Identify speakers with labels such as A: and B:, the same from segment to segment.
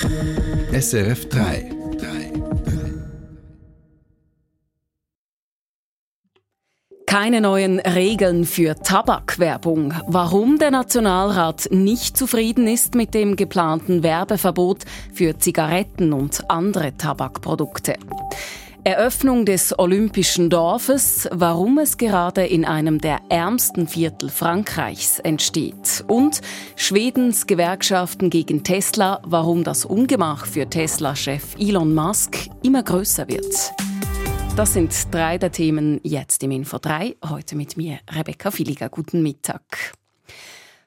A: SRF 3.
B: Keine neuen Regeln für Tabakwerbung. Warum der Nationalrat nicht zufrieden ist mit dem geplanten Werbeverbot für Zigaretten und andere Tabakprodukte. Eröffnung des Olympischen Dorfes, warum es gerade in einem der ärmsten Viertel Frankreichs entsteht. Und Schwedens Gewerkschaften gegen Tesla, warum das Ungemach für Tesla-Chef Elon Musk immer größer wird. Das sind drei der Themen jetzt im Info 3. Heute mit mir Rebecca Filiger. Guten Mittag.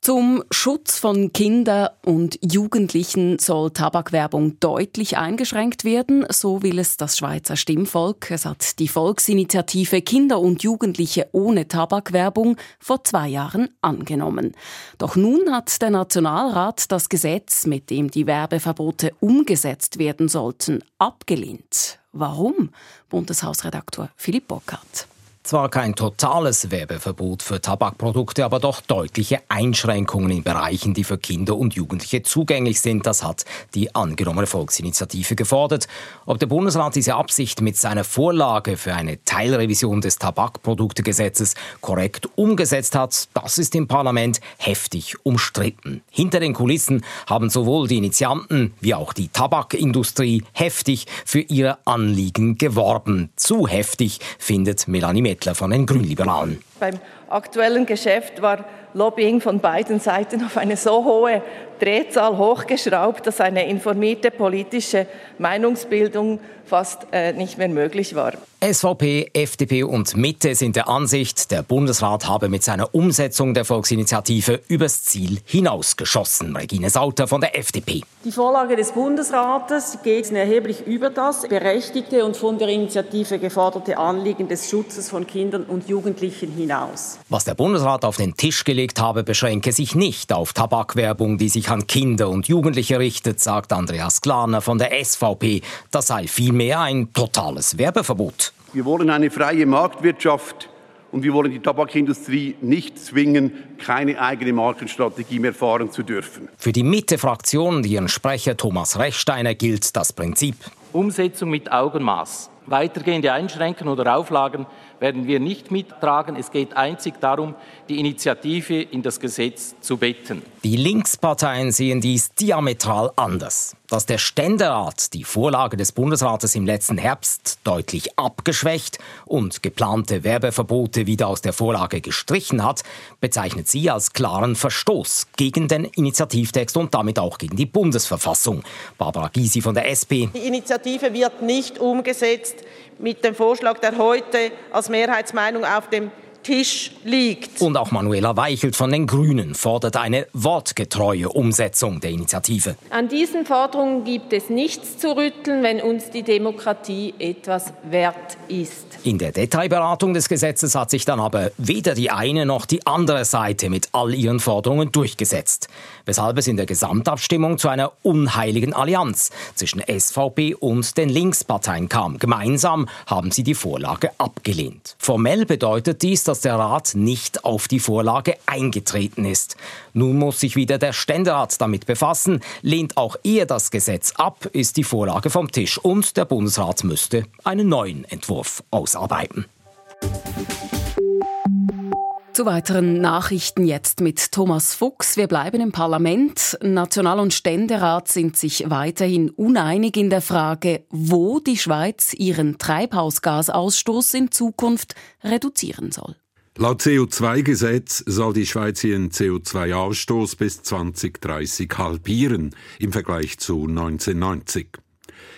B: Zum Schutz von Kindern und Jugendlichen soll Tabakwerbung deutlich eingeschränkt werden, so will es das Schweizer Stimmvolk. Es hat die Volksinitiative Kinder und Jugendliche ohne Tabakwerbung vor zwei Jahren angenommen. Doch nun hat der Nationalrat das Gesetz, mit dem die Werbeverbote umgesetzt werden sollten, abgelehnt. Warum? Bundeshausredaktor Philipp Bockhardt.
C: Zwar kein totales Werbeverbot für Tabakprodukte, aber doch deutliche Einschränkungen in Bereichen, die für Kinder und Jugendliche zugänglich sind. Das hat die angenommene Volksinitiative gefordert. Ob der Bundesrat diese Absicht mit seiner Vorlage für eine Teilrevision des Tabakproduktegesetzes korrekt umgesetzt hat, das ist im Parlament heftig umstritten. Hinter den Kulissen haben sowohl die Initianten wie auch die Tabakindustrie heftig für ihre Anliegen geworben. Zu heftig findet Melanie Metz. Mittler von den Grünliberalen.
D: Beim aktuellen Geschäft war Lobbying von beiden Seiten auf eine so hohe Drehzahl hochgeschraubt, dass eine informierte politische Meinungsbildung fast äh, nicht mehr möglich war.
C: SVP, FDP und Mitte sind der Ansicht, der Bundesrat habe mit seiner Umsetzung der Volksinitiative übers Ziel hinausgeschossen. Regine Sauter von der FDP.
E: Die Vorlage des Bundesrates geht erheblich über das berechtigte und von der Initiative geforderte Anliegen des Schutzes von Kindern und Jugendlichen hinaus.
C: Was der Bundesrat auf den Tisch gelegt habe, beschränke sich nicht auf Tabakwerbung, die sich an Kinder und Jugendliche richtet, sagt Andreas Glaner von der SVP. Das sei vielmehr ein totales Werbeverbot.
F: Wir wollen eine freie Marktwirtschaft und wir wollen die Tabakindustrie nicht zwingen, keine eigene Markenstrategie mehr fahren zu dürfen.
C: Für die Mitte-Fraktion, ihren Sprecher Thomas Rechsteiner, gilt das Prinzip.
G: Umsetzung mit Augenmaß. Weitergehende Einschränkungen oder Auflagen werden wir nicht mittragen. Es geht einzig darum, die Initiative in das Gesetz zu betten.
C: Die Linksparteien sehen dies diametral anders. Dass der Ständerat die Vorlage des Bundesrates im letzten Herbst deutlich abgeschwächt und geplante Werbeverbote wieder aus der Vorlage gestrichen hat, bezeichnet sie als klaren Verstoß gegen den Initiativtext und damit auch gegen die Bundesverfassung. Barbara Gysi von der SP.
D: Die Initiative wird nicht umgesetzt mit dem Vorschlag, der heute als Mehrheitsmeinung auf dem Tisch liegt.
C: Und auch Manuela Weichelt von den Grünen fordert eine wortgetreue Umsetzung der Initiative.
H: An diesen Forderungen gibt es nichts zu rütteln, wenn uns die Demokratie etwas wert ist.
C: In der Detailberatung des Gesetzes hat sich dann aber weder die eine noch die andere Seite mit all ihren Forderungen durchgesetzt, weshalb es in der Gesamtabstimmung zu einer unheiligen Allianz zwischen SVP und den Linksparteien kam. Gemeinsam haben sie die Vorlage abgelehnt. Formell bedeutet dies, dass der Rat nicht auf die Vorlage eingetreten ist. Nun muss sich wieder der Ständerat damit befassen. Lehnt auch er das Gesetz ab, ist die Vorlage vom Tisch und der Bundesrat müsste einen neuen Entwurf ausarbeiten.
B: Zu weiteren Nachrichten jetzt mit Thomas Fuchs. Wir bleiben im Parlament. National- und Ständerat sind sich weiterhin uneinig in der Frage, wo die Schweiz ihren Treibhausgasausstoß in Zukunft reduzieren soll.
I: Laut CO2-Gesetz soll die Schweiz ihren CO2-Ausstoß bis 2030 halbieren im Vergleich zu 1990.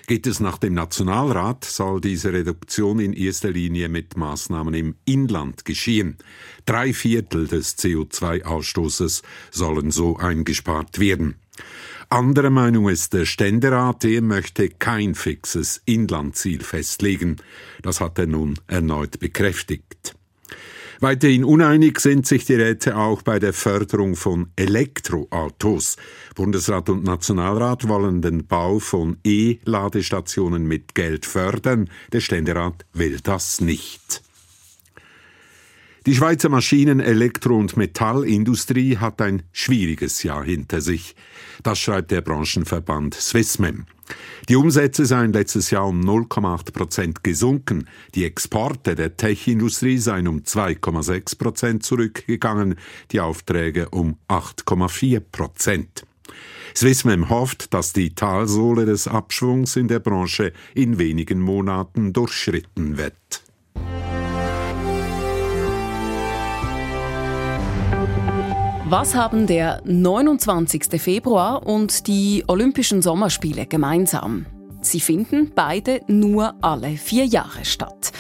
I: Geht es nach dem Nationalrat, soll diese Reduktion in erster Linie mit Maßnahmen im Inland geschehen. Drei Viertel des CO2-Ausstoßes sollen so eingespart werden. Andere Meinung ist der Ständerat, der möchte kein fixes Inlandziel festlegen. Das hat er nun erneut bekräftigt. Weiterhin uneinig sind sich die Räte auch bei der Förderung von Elektroautos. Bundesrat und Nationalrat wollen den Bau von E-Ladestationen mit Geld fördern. Der Ständerat will das nicht. Die Schweizer Maschinen-, Elektro- und Metallindustrie hat ein schwieriges Jahr hinter sich. Das schreibt der Branchenverband Swissmem. Die Umsätze seien letztes Jahr um 0,8 Prozent gesunken. Die Exporte der Tech-Industrie seien um 2,6 Prozent zurückgegangen, die Aufträge um 8,4 Prozent. Swissmem hofft, dass die Talsohle des Abschwungs in der Branche in wenigen Monaten durchschritten wird.
B: Was haben der 29. Februar und die Olympischen Sommerspiele gemeinsam? Sie finden beide nur alle vier Jahre statt.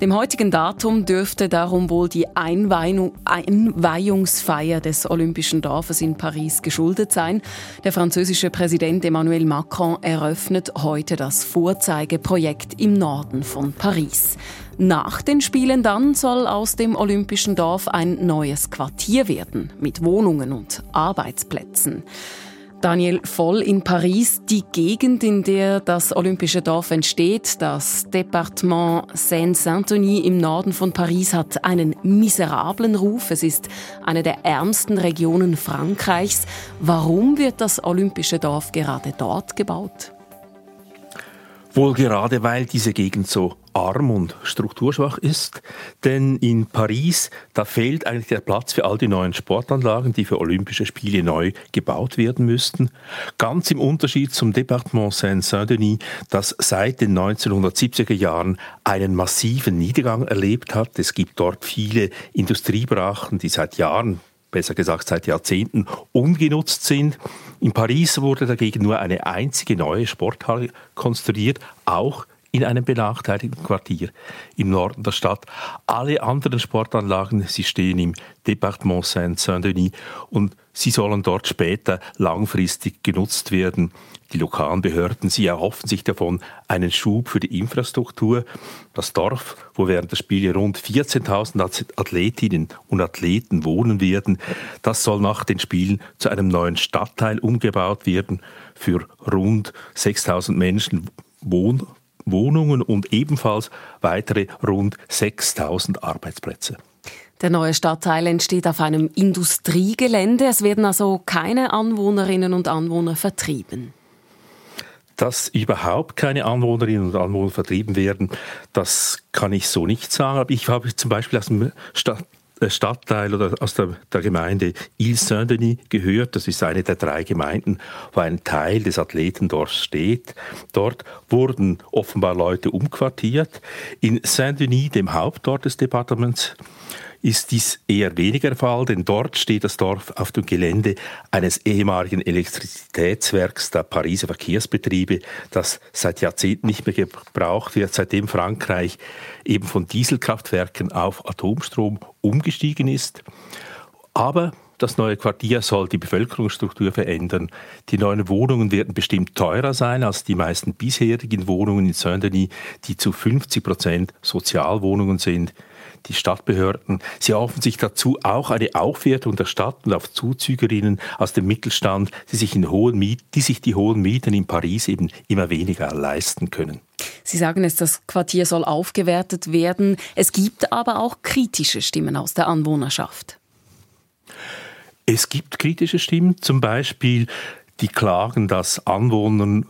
B: Dem heutigen Datum dürfte darum wohl die Einweihungsfeier des Olympischen Dorfes in Paris geschuldet sein. Der französische Präsident Emmanuel Macron eröffnet heute das Vorzeigeprojekt im Norden von Paris. Nach den Spielen dann soll aus dem Olympischen Dorf ein neues Quartier werden mit Wohnungen und Arbeitsplätzen. Daniel Voll in Paris, die Gegend, in der das Olympische Dorf entsteht, das Departement Seine-Saint-Denis im Norden von Paris, hat einen miserablen Ruf. Es ist eine der ärmsten Regionen Frankreichs. Warum wird das Olympische Dorf gerade dort gebaut?
A: Wohl gerade, weil diese Gegend so arm und strukturschwach ist. Denn in Paris, da fehlt eigentlich der Platz für all die neuen Sportanlagen, die für Olympische Spiele neu gebaut werden müssten. Ganz im Unterschied zum Departement Seine-Saint-Denis, das seit den 1970er Jahren einen massiven Niedergang erlebt hat. Es gibt dort viele Industriebrachen, die seit Jahren besser gesagt seit Jahrzehnten ungenutzt sind. In Paris wurde dagegen nur eine einzige neue Sporthalle konstruiert, auch in einem benachteiligten Quartier im Norden der Stadt. Alle anderen Sportanlagen, sie stehen im Departement Saint-Denis und sie sollen dort später langfristig genutzt werden. Die lokalen Behörden, sie erhoffen sich davon einen Schub für die Infrastruktur. Das Dorf, wo während der Spiele rund 14.000 Athletinnen und Athleten wohnen werden, das soll nach den Spielen zu einem neuen Stadtteil umgebaut werden. Für rund 6.000 Menschen Wohn Wohnungen und ebenfalls weitere rund 6000 Arbeitsplätze.
B: Der neue Stadtteil entsteht auf einem Industriegelände. Es werden also keine Anwohnerinnen und Anwohner vertrieben.
A: Dass überhaupt keine Anwohnerinnen und Anwohner vertrieben werden, das kann ich so nicht sagen. Aber ich habe zum Beispiel aus dem Stadt Stadtteil oder aus der, der Gemeinde Ile-Saint-Denis gehört. Das ist eine der drei Gemeinden, wo ein Teil des Athletendorfs steht. Dort wurden offenbar Leute umquartiert. In Saint-Denis, dem Hauptort des Departements, ist dies eher weniger der Fall, denn dort steht das Dorf auf dem Gelände eines ehemaligen Elektrizitätswerks der Pariser Verkehrsbetriebe, das seit Jahrzehnten nicht mehr gebraucht wird, seitdem Frankreich eben von Dieselkraftwerken auf Atomstrom umgestiegen ist. Aber das neue Quartier soll die Bevölkerungsstruktur verändern. Die neuen Wohnungen werden bestimmt teurer sein als die meisten bisherigen Wohnungen in Saint-Denis, die zu 50 Prozent Sozialwohnungen sind die Stadtbehörden. Sie erhoffen sich dazu auch eine Aufwertung der Stadt und auf Zuzügerinnen aus dem Mittelstand, die sich, in hohen Miet, die sich die hohen Mieten in Paris eben immer weniger leisten können.
B: Sie sagen es, das Quartier soll aufgewertet werden. Es gibt aber auch kritische Stimmen aus der Anwohnerschaft.
A: Es gibt kritische Stimmen, zum Beispiel die klagen, dass Anwohnern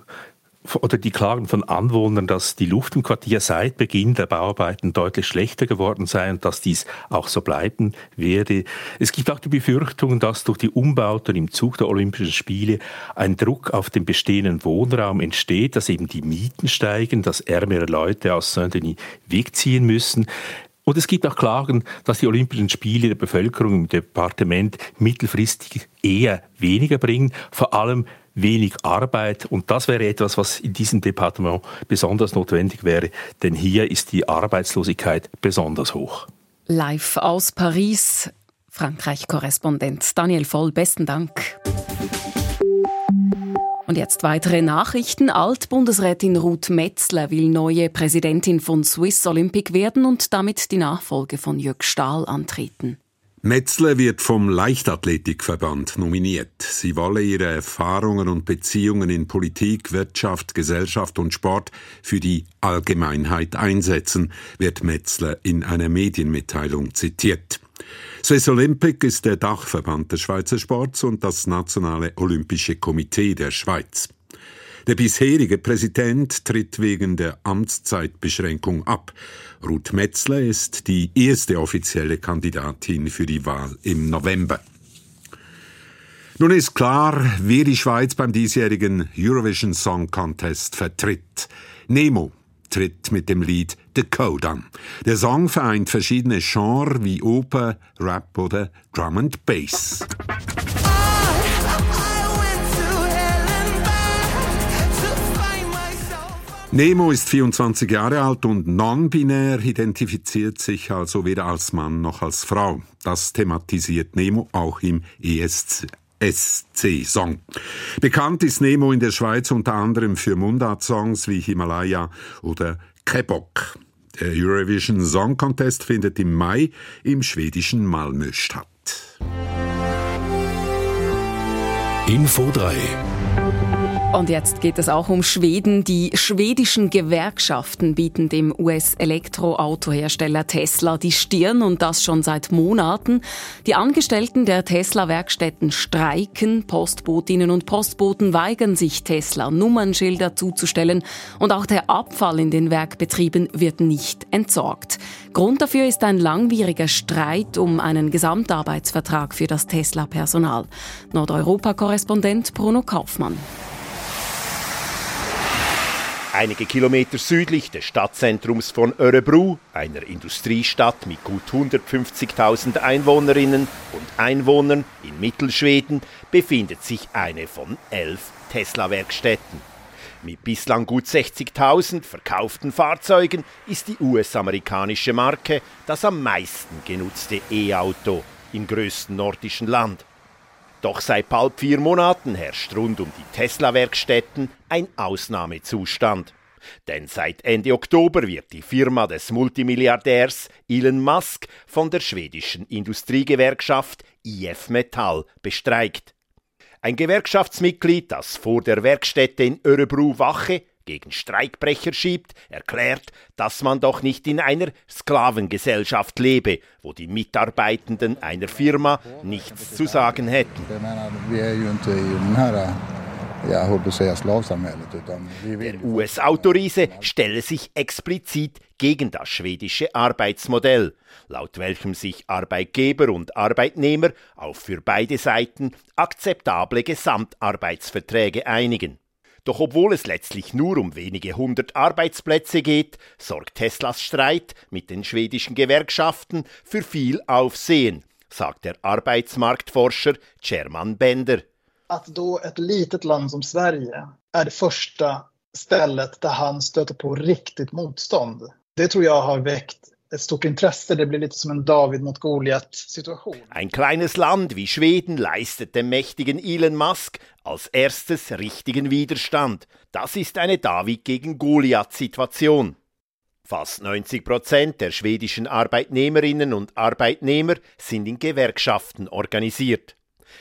A: oder die Klagen von Anwohnern, dass die Luft im Quartier seit Beginn der Bauarbeiten deutlich schlechter geworden sei und dass dies auch so bleiben werde. Es gibt auch die Befürchtung, dass durch die Umbauten im Zug der Olympischen Spiele ein Druck auf den bestehenden Wohnraum entsteht, dass eben die Mieten steigen, dass ärmere Leute aus Saint-Denis wegziehen müssen. Und es gibt auch Klagen, dass die Olympischen Spiele der Bevölkerung im Departement mittelfristig eher weniger bringen, vor allem wenig Arbeit. Und das wäre etwas, was in diesem Departement besonders notwendig wäre, denn hier ist die Arbeitslosigkeit besonders hoch.
B: Live aus Paris, Frankreich-Korrespondent Daniel Voll, besten Dank. Und jetzt weitere Nachrichten. Altbundesrätin Ruth Metzler will neue Präsidentin von Swiss Olympic werden und damit die Nachfolge von Jörg Stahl antreten.
I: Metzler wird vom Leichtathletikverband nominiert. Sie wolle ihre Erfahrungen und Beziehungen in Politik, Wirtschaft, Gesellschaft und Sport für die Allgemeinheit einsetzen, wird Metzler in einer Medienmitteilung zitiert. Swiss Olympic ist der Dachverband des Schweizer Sports und das Nationale Olympische Komitee der Schweiz. Der bisherige Präsident tritt wegen der Amtszeitbeschränkung ab. Ruth Metzler ist die erste offizielle Kandidatin für die Wahl im November. Nun ist klar, wer die Schweiz beim diesjährigen Eurovision Song Contest vertritt. Nemo tritt mit dem Lied The Code an. Der Song vereint verschiedene Genres wie Oper, Rap oder Drum and Bass. Nemo ist 24 Jahre alt und non-binär, identifiziert sich also weder als Mann noch als Frau. Das thematisiert Nemo auch im ESC. SC-Song. Bekannt ist Nemo in der Schweiz unter anderem für Mundart-Songs wie Himalaya oder Kebok. Der Eurovision Song Contest findet im Mai im schwedischen Malmö statt.
B: Info 3 und jetzt geht es auch um Schweden. Die schwedischen Gewerkschaften bieten dem US-Elektroautohersteller Tesla die Stirn und das schon seit Monaten. Die Angestellten der Tesla-Werkstätten streiken, Postbotinnen und Postboten weigern sich, Tesla Nummernschilder zuzustellen und auch der Abfall in den Werkbetrieben wird nicht entsorgt. Grund dafür ist ein langwieriger Streit um einen Gesamtarbeitsvertrag für das Tesla-Personal. Nordeuropa-Korrespondent Bruno Kaufmann.
J: Einige Kilometer südlich des Stadtzentrums von Örebro, einer Industriestadt mit gut 150.000 Einwohnerinnen und Einwohnern in Mittelschweden, befindet sich eine von elf Tesla-Werkstätten. Mit bislang gut 60.000 verkauften Fahrzeugen ist die US-amerikanische Marke das am meisten genutzte E-Auto im größten nordischen Land. Doch seit bald vier Monaten herrscht rund um die Tesla-Werkstätten ein Ausnahmezustand. Denn seit Ende Oktober wird die Firma des Multimilliardärs Elon Musk von der schwedischen Industriegewerkschaft IF Metall bestreikt. Ein Gewerkschaftsmitglied, das vor der Werkstätte in Örebro Wache gegen Streikbrecher schiebt, erklärt, dass man doch nicht in einer Sklavengesellschaft lebe, wo die Mitarbeitenden einer Firma nichts zu sagen hätten. Der US-Autoriese stelle sich explizit gegen das schwedische Arbeitsmodell, laut welchem sich Arbeitgeber und Arbeitnehmer auf für beide Seiten akzeptable Gesamtarbeitsverträge einigen. Doch obwohl es letztlich nur um wenige hundert Arbeitsplätze geht, sorgt Teslas Streit mit den schwedischen Gewerkschaften für viel Aufsehen, sagt der Arbeitsmarktforscher German Bender.
K: Att då ett litet land som Sverige är det första stället där han stöter på riktigt motstånd. Det tror jag har väckt ett stort intresse. Det blir lite som en David mot Goliat-Situation.
J: Ein kleines Land wie Schweden leistet dem mächtigen Elon Musk als erstes richtigen Widerstand. Das ist eine David gegen Goliath-Situation. Fast 90 Prozent der schwedischen Arbeitnehmerinnen und Arbeitnehmer sind in Gewerkschaften organisiert.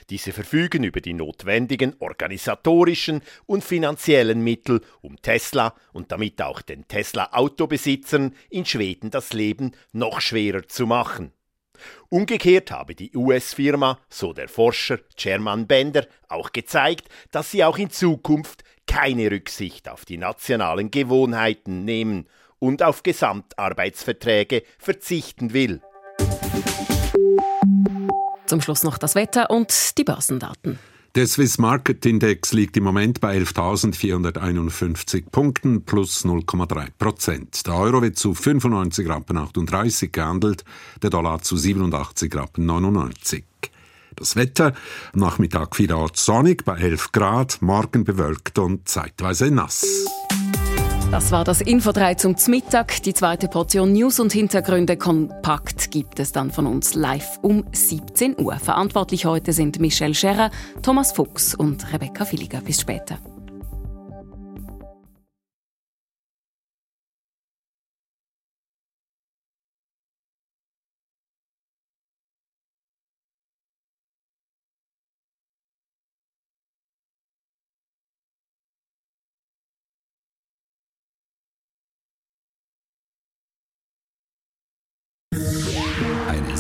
J: Diese verfügen über die notwendigen organisatorischen und finanziellen Mittel, um Tesla und damit auch den Tesla-Autobesitzern in Schweden das Leben noch schwerer zu machen. Umgekehrt habe die US-Firma, so der Forscher German Bender, auch gezeigt, dass sie auch in Zukunft keine Rücksicht auf die nationalen Gewohnheiten nehmen und auf Gesamtarbeitsverträge verzichten will.
B: Zum Schluss noch das Wetter und die Börsendaten.
I: Der Swiss Market Index liegt im Moment bei 11.451 Punkten plus 0,3 Prozent. Der Euro wird zu 95 Rappen 38 gehandelt, der Dollar zu 87 Rappen 99. Das Wetter Nachmittag vielerorts sonnig bei 11 Grad, morgen bewölkt und zeitweise nass.
B: Das war das Info 3 zum Mittag. Die zweite Portion News und Hintergründe kompakt gibt es dann von uns live um 17 Uhr. Verantwortlich heute sind Michelle Scherrer, Thomas Fuchs und Rebecca Villiger. Bis später.